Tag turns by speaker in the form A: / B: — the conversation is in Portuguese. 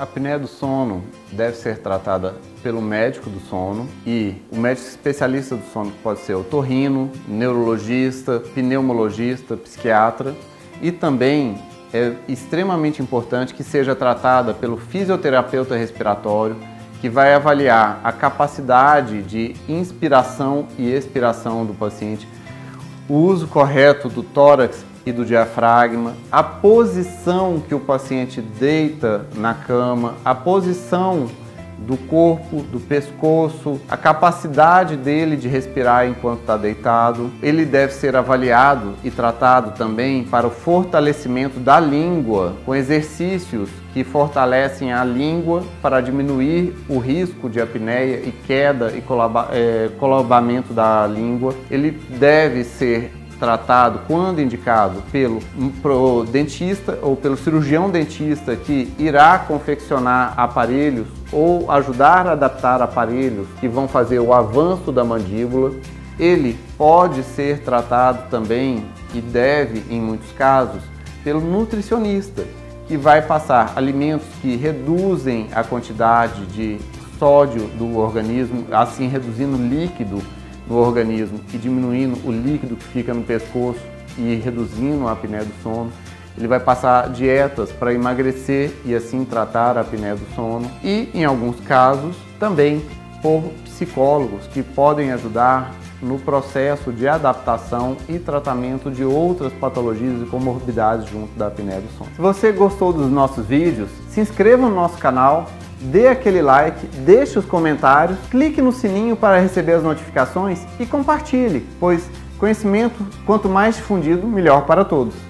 A: A apneia do sono deve ser tratada pelo médico do sono e o médico especialista do sono pode ser otorrino, neurologista, pneumologista, psiquiatra e também é extremamente importante que seja tratada pelo fisioterapeuta respiratório que vai avaliar a capacidade de inspiração e expiração do paciente, o uso correto do tórax e do diafragma, a posição que o paciente deita na cama, a posição do corpo, do pescoço, a capacidade dele de respirar enquanto está deitado. Ele deve ser avaliado e tratado também para o fortalecimento da língua, com exercícios que fortalecem a língua para diminuir o risco de apneia e queda e colabamento da língua. Ele deve ser tratado, quando indicado, pelo pro dentista ou pelo cirurgião dentista que irá confeccionar aparelhos ou ajudar a adaptar aparelhos que vão fazer o avanço da mandíbula. Ele pode ser tratado também e deve, em muitos casos, pelo nutricionista, que vai passar alimentos que reduzem a quantidade de sódio do organismo, assim reduzindo o líquido no organismo e diminuindo o líquido que fica no pescoço e reduzindo a apneia do sono. Ele vai passar dietas para emagrecer e assim tratar a apneia do sono e, em alguns casos, também por psicólogos que podem ajudar no processo de adaptação e tratamento de outras patologias e comorbidades junto da apneia do sono. Se você gostou dos nossos vídeos, se inscreva no nosso canal, dê aquele like, deixe os comentários, clique no sininho para receber as notificações e compartilhe, pois conhecimento, quanto mais difundido, melhor para todos.